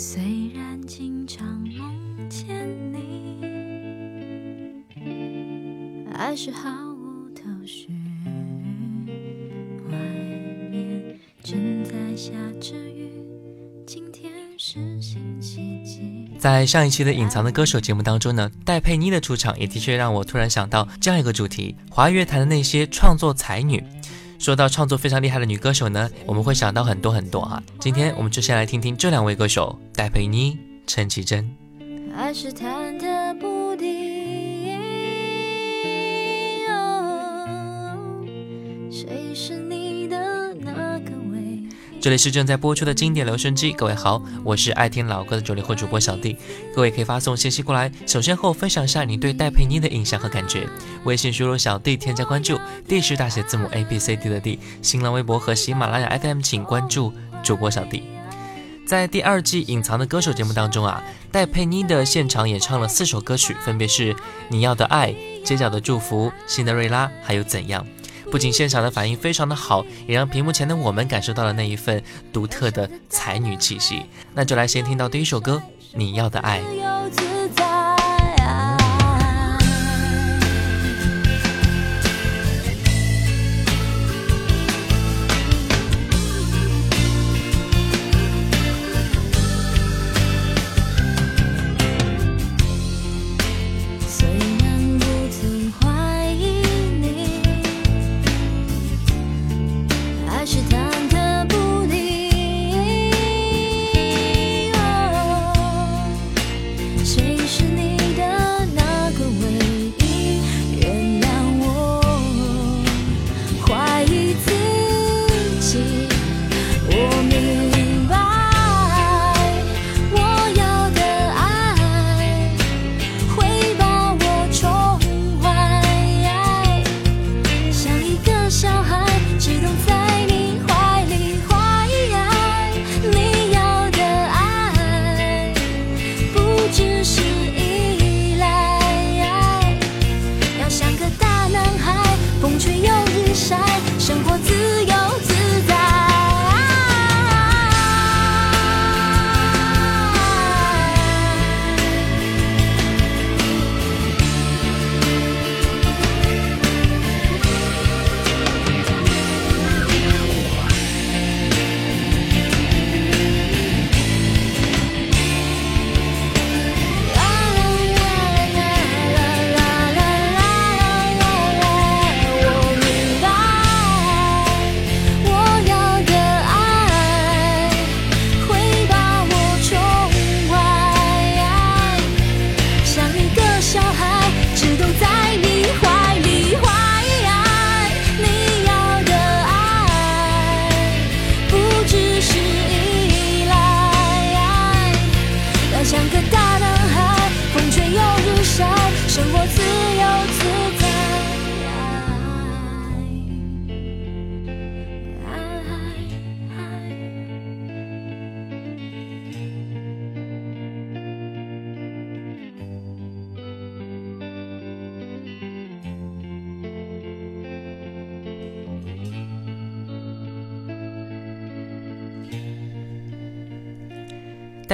虽然经常梦见你，爱是毫无头绪。外面正在下着雨，今天是星期几？在上一期的《隐藏的歌手》节目当中呢，戴佩妮的出场也的确让我突然想到这样一个主题：华语乐坛的那些创作才女。说到创作非常厉害的女歌手呢，我们会想到很多很多啊。今天我们就先来听听这两位歌手：戴佩妮、陈绮贞。还是忐忑不定。哦谁是你的那个唯？这里是正在播出的经典留声机，各位好，我是爱听老歌的九零后主播小弟，各位可以发送信息过来，首先和我分享一下你对戴佩妮的印象和感觉。微信输入小弟添加关注，D 是大写字母 A B C D 的 D，新浪微博和喜马拉雅 FM 请关注主播小弟。在第二季《隐藏的歌手》节目当中啊，戴佩妮的现场演唱了四首歌曲，分别是《你要的爱》、《街角的祝福》、《辛德瑞拉》还有《怎样》。不仅现场的反应非常的好，也让屏幕前的我们感受到了那一份独特的才女气息。那就来先听到第一首歌《你要的爱》。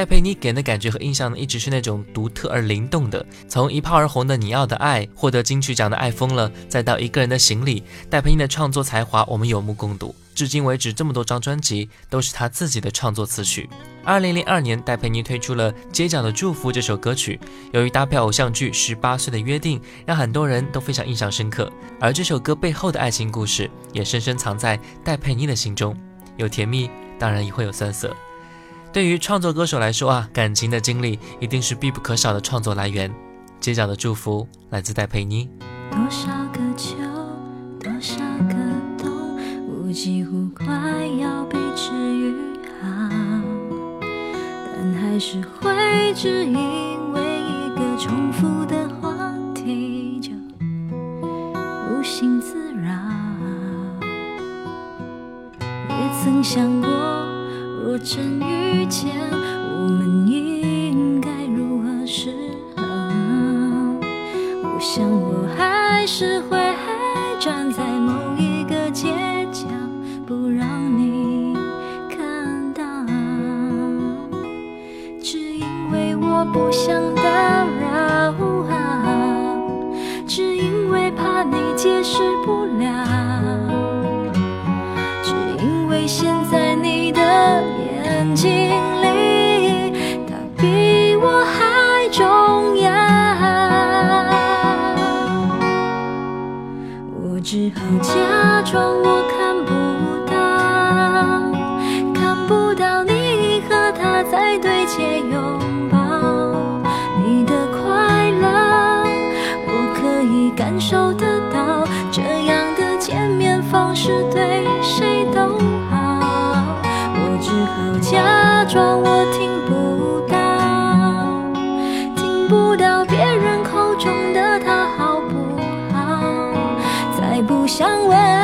戴佩妮给人的感觉和印象呢，一直是那种独特而灵动的。从一炮而红的《你要的爱》，获得金曲奖的《爱疯了》，再到一个人的行李，戴佩妮的创作才华我们有目共睹。至今为止，这么多张专辑都是她自己的创作词曲。二零零二年，戴佩妮推出了《街角的祝福》这首歌曲，由于搭配偶像剧《十八岁的约定》，让很多人都非常印象深刻。而这首歌背后的爱情故事，也深深藏在戴佩妮的心中，有甜蜜，当然也会有酸涩。对于创作歌手来说啊，感情的经历一定是必不可少的创作来源。街角的祝福来自戴佩妮。多少个秋，多少个冬，我几乎快要被治愈好，但还是会只因为一个重复的话题就无心自扰。也曾想过，若真遇见，我们应该如何是好？我想我还是会站在某一个街角，不让你看到。只因为我不想打扰，只因为怕你解释不了，好假装我看不到，看不到你和他在对街拥抱，你的快乐我可以感受得到，这样的见面方式对谁都好。我只好假装我听不到，听不到别人口中想问，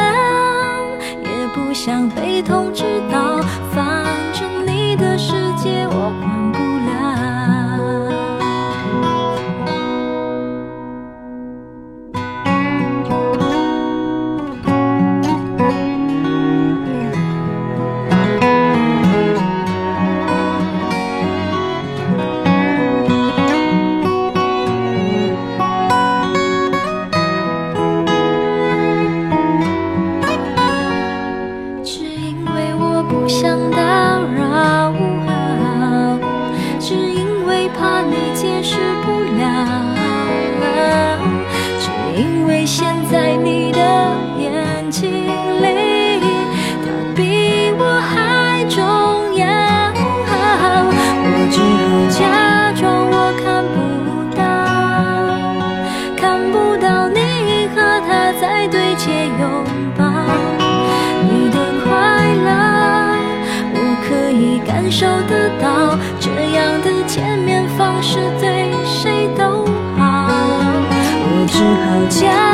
这样的见面方式对谁都好。我只好假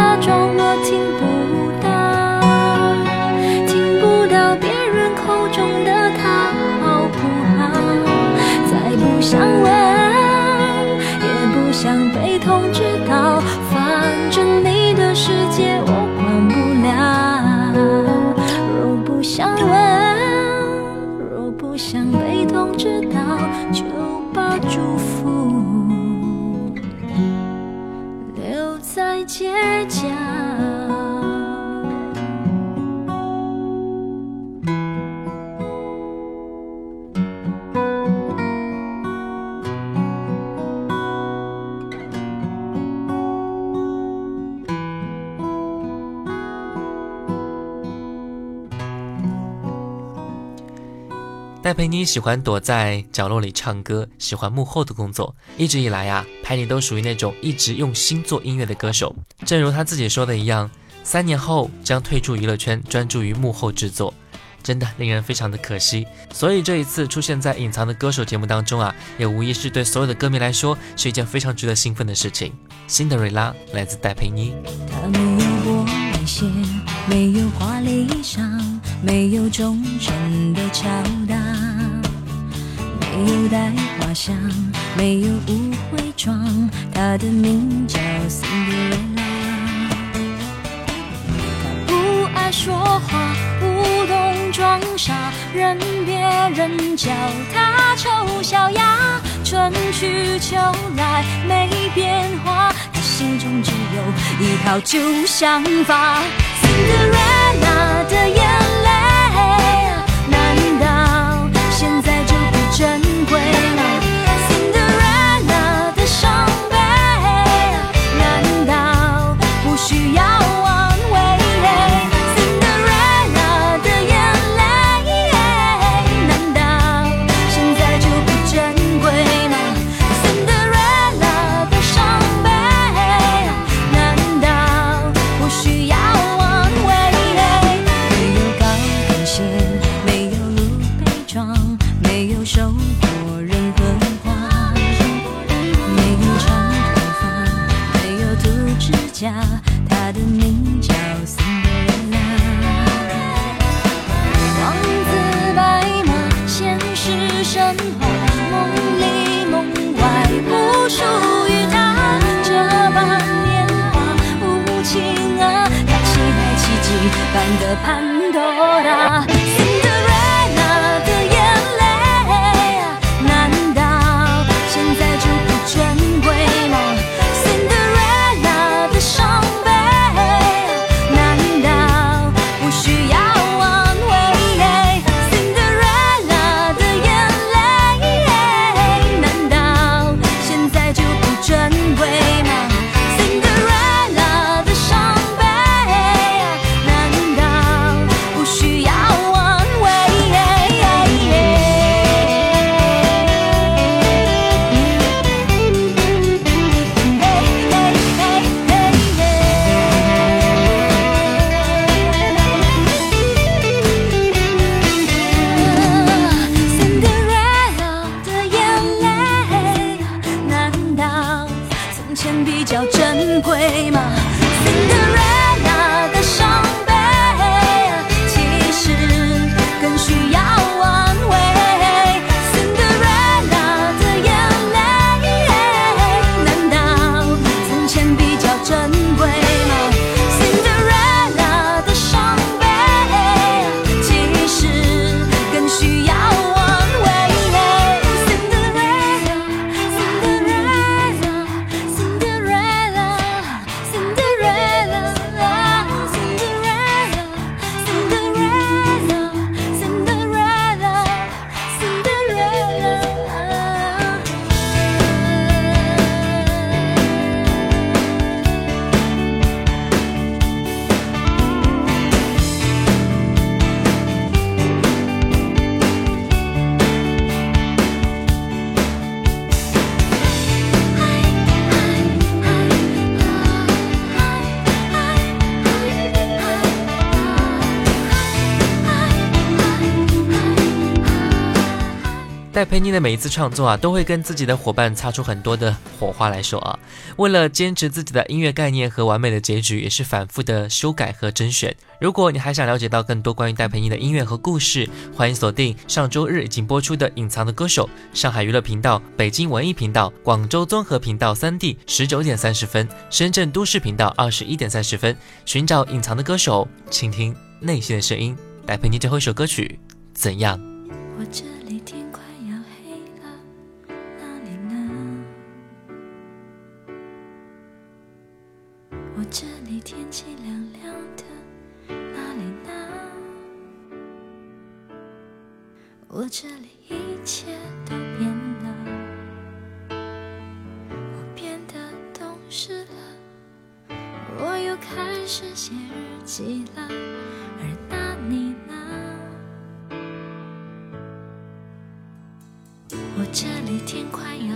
戴佩妮喜欢躲在角落里唱歌，喜欢幕后的工作。一直以来啊，佩妮都属于那种一直用心做音乐的歌手。正如她自己说的一样，三年后将退出娱乐圈，专注于幕后制作。真的令人非常的可惜。所以这一次出现在《隐藏的歌手》节目当中啊，也无疑是对所有的歌迷来说是一件非常值得兴奋的事情。辛德瑞拉来自戴佩妮。它没有玻璃鞋，没有华丽衣裳，没有忠诚的敲打，没有带花香，没有舞会妆，它的名叫 Cinderella。不爱说话，不懂装傻，任别人叫她丑小鸭。春去秋来没变化，她心中只有一套旧想法。Cinderella 的眼的每一次创作啊，都会跟自己的伙伴擦出很多的火花来说啊。为了坚持自己的音乐概念和完美的结局，也是反复的修改和甄选。如果你还想了解到更多关于戴佩妮的音乐和故事，欢迎锁定上周日已经播出的《隐藏的歌手》，上海娱乐频道、北京文艺频道、广州综合频道三 D 十九点三十分，深圳都市频道二十一点三十分，寻找隐藏的歌手，倾听内心的声音。戴佩妮最后一首歌曲怎样？我我这里一切都变了，我变得懂事了，我又开始写日记了，而那你呢？我这里天快要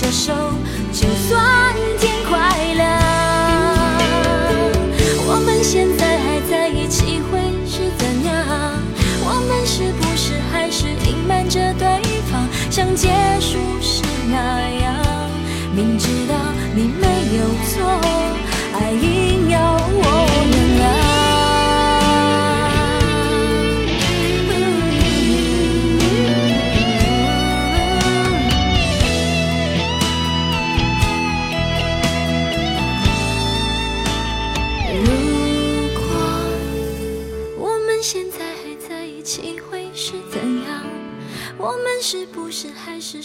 握着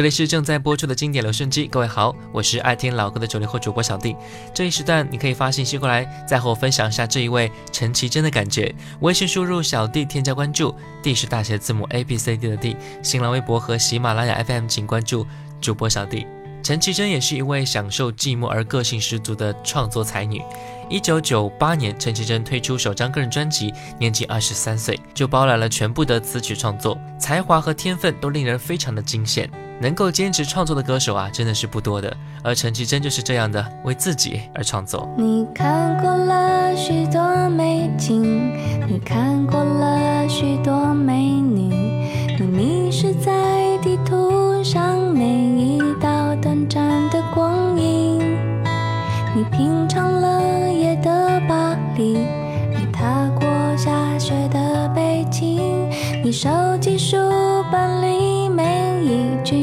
这里是正在播出的经典留声机，各位好，我是爱听老歌的九零后主播小弟。这一时段你可以发信息过来，再和我分享一下这一位陈绮贞的感觉。微信输入小弟添加关注，D 是大写字母 A B C D 的 D。新浪微博和喜马拉雅 FM 请关注主播小弟。陈绮贞也是一位享受寂寞而个性十足的创作才女。一九九八年，陈绮贞推出首张个人专辑，年仅二十三岁就包揽了全部的词曲创作，才华和天分都令人非常的惊羡。能够坚持创作的歌手啊，真的是不多的。而陈绮贞就是这样的，为自己而创作。你看过了许多美景，你看过了许多美女，你迷失在地图上每一道短暂的光阴。你品尝了夜的巴黎，你踏过下雪的北京，你收集书本里每一句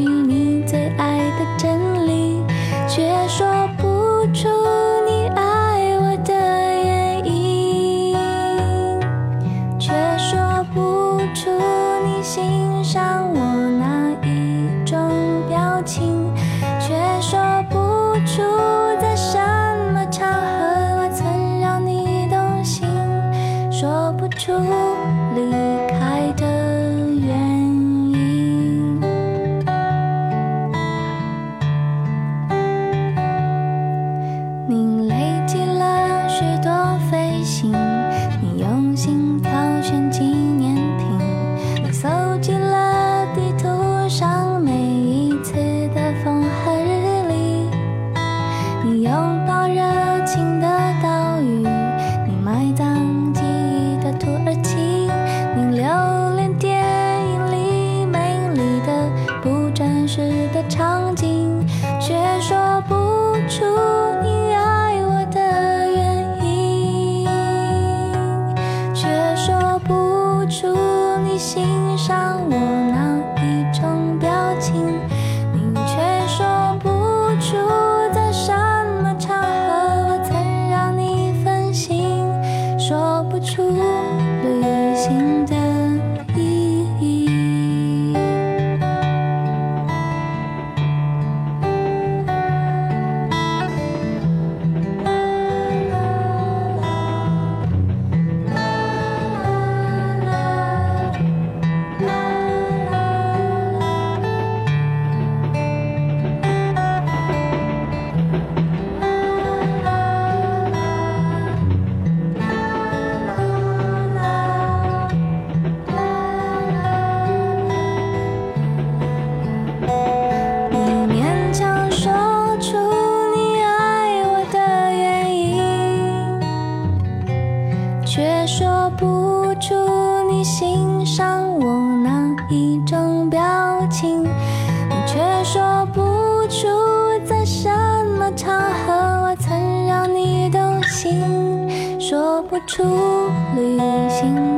出旅行。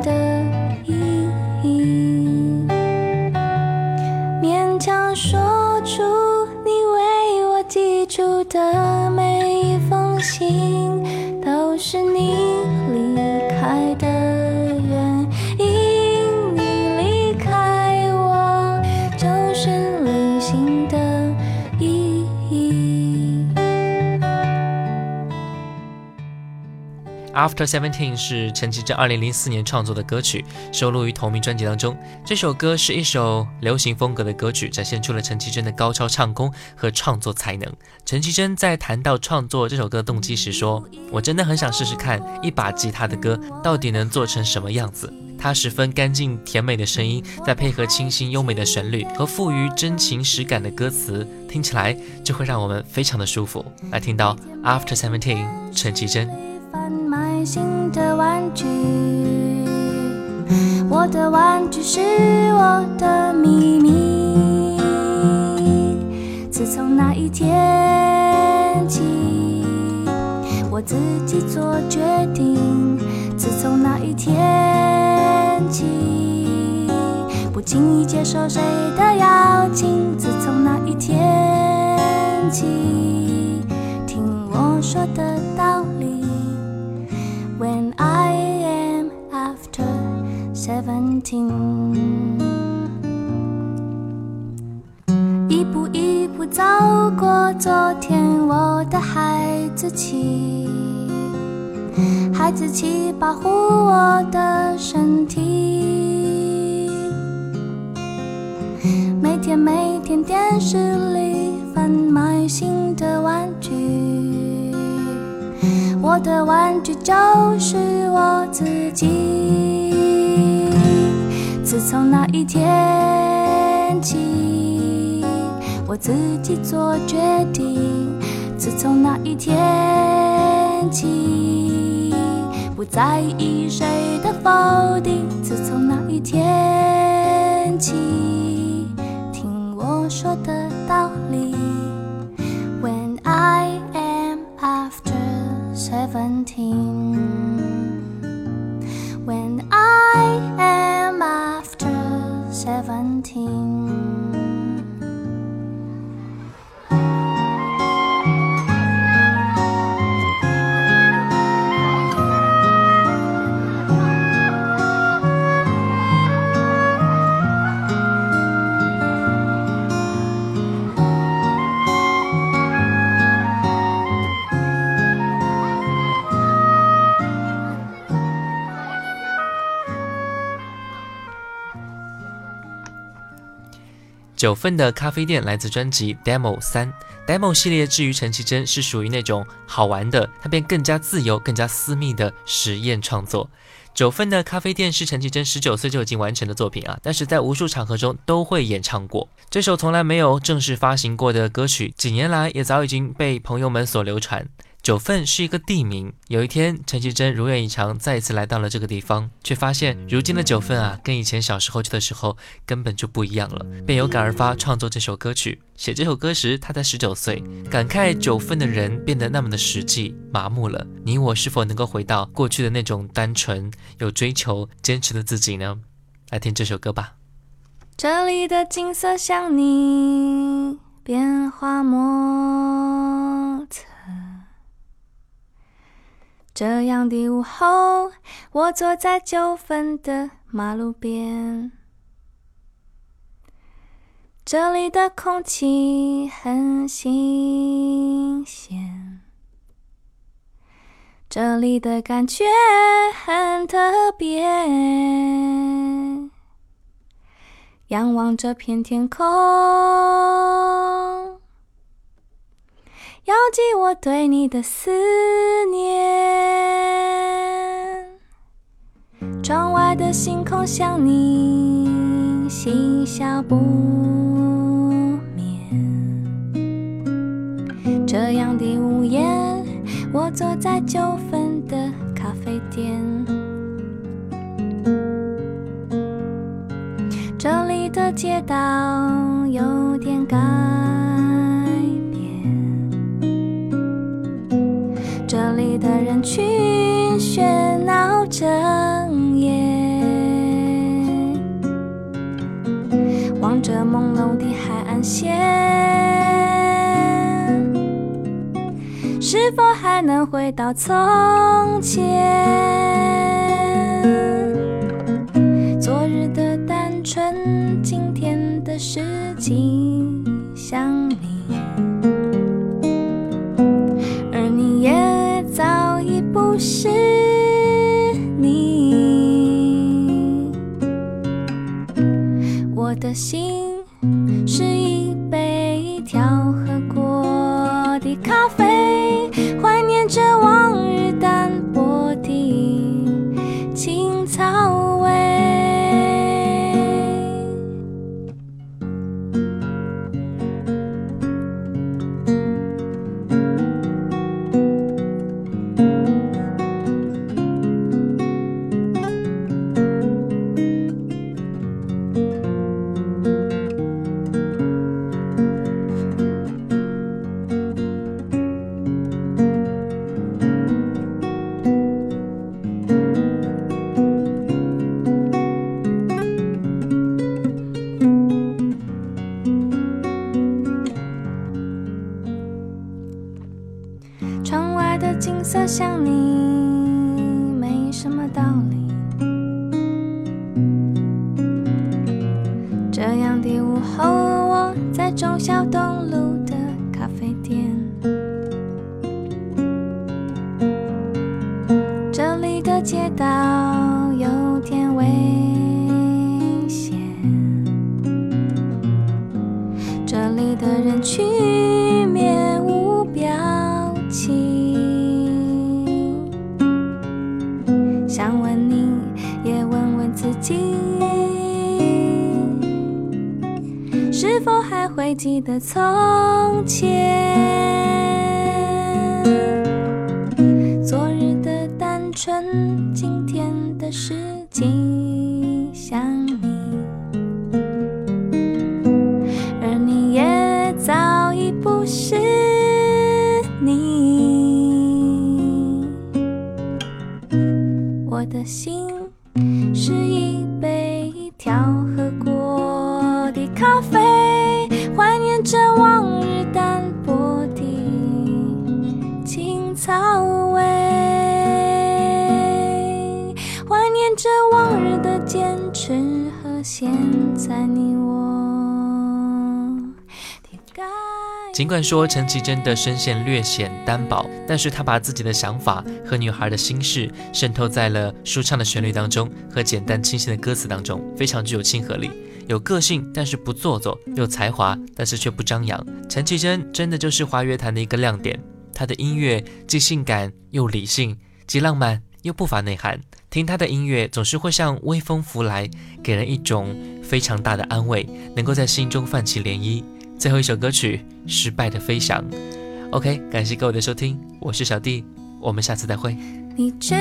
After Seventeen 是陈绮贞2004年创作的歌曲，收录于同名专辑当中。这首歌是一首流行风格的歌曲，展现出了陈绮贞的高超唱功和创作才能。陈绮贞在谈到创作这首歌动机时说：“我真的很想试试看一把吉他的歌到底能做成什么样子。”它十分干净甜美的声音，再配合清新优美的旋律和富于真情实感的歌词，听起来就会让我们非常的舒服。来听到 After Seventeen，陈绮贞。新的玩具，我的玩具是我的秘密。自从那一天起，我自己做决定。自从那一天起，不轻易接受谁的邀请。自从那一天起，听我说的道理。When I am after seventeen，一步一步走过昨天，我的孩子气，孩子气保护我的身体。每天每天电视里贩卖新的玩具，的玩具就是我自己。自从那一天起，我自己做决定。自从那一天起，不在意谁的否定。自从那一天起，seventeen. When I am after seventeen. 九份的咖啡店来自专辑 Demo 三，Demo 系列至于陈绮贞是属于那种好玩的，它便更加自由、更加私密的实验创作。九份的咖啡店是陈绮贞十九岁就已经完成的作品啊，但是在无数场合中都会演唱过。这首从来没有正式发行过的歌曲，几年来也早已经被朋友们所流传。九份是一个地名。有一天，陈绮贞如愿以偿，再一次来到了这个地方，却发现如今的九份啊，跟以前小时候去的时候根本就不一样了，便有感而发创作这首歌曲。写这首歌时，他才十九岁，感慨九份的人变得那么的实际、麻木了。你我是否能够回到过去的那种单纯、有追求、坚持的自己呢？来听这首歌吧。这里的景色像你变化莫这样的午后，我坐在九份的马路边，这里的空气很新鲜，这里的感觉很特别。仰望这片天空，遥寄我对你的思念。窗外的星空像你，嬉笑不眠。这样的午夜，我坐在九份的咖啡店。这里的街道有点干人群喧闹整夜，望着朦胧的海岸线，是否还能回到从前？昨日的单纯，今天的事情像你，而你也早是你。我的心是一杯调和过的咖啡，还记得从前，昨日的单纯，今天的事情想你，而你也早已不是你。我的心草味，怀念着往日的坚持和现在你我尽管说陈绮贞的声线略显单薄，但是她把自己的想法和女孩的心事渗透在了舒畅的旋律当中和简单清新的歌词当中，非常具有亲和力，有个性但是不做作，有才华但是却不张扬。陈绮贞真的就是华乐坛的一个亮点，他的音乐既性感又理性，既浪漫又不乏内涵。听他的音乐总是会像微风拂来，给人一种非常大的安慰，能够在心中泛起涟漪。最后一首歌曲《失败的飞翔》。OK，感谢各位的收听，我是小弟，我们下次再会。你知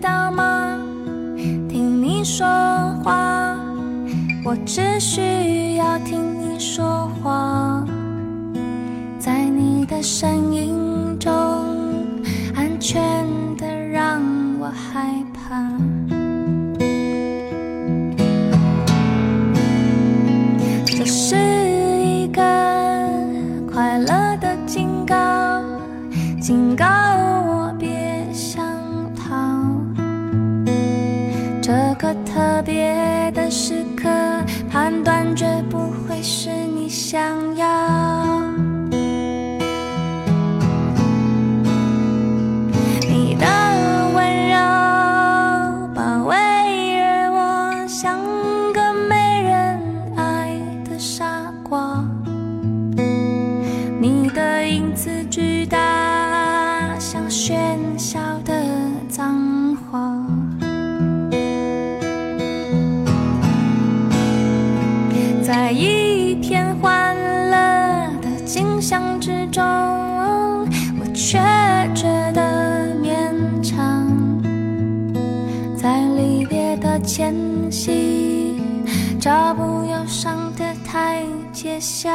道吗？听你说话，我只需要听你说话，在你的身影中，安全的让我害怕。这是一个快乐的警告，警告我别想逃。这个特别的时刻，判断绝不会是你想要。前夕，找不忧伤的台阶下。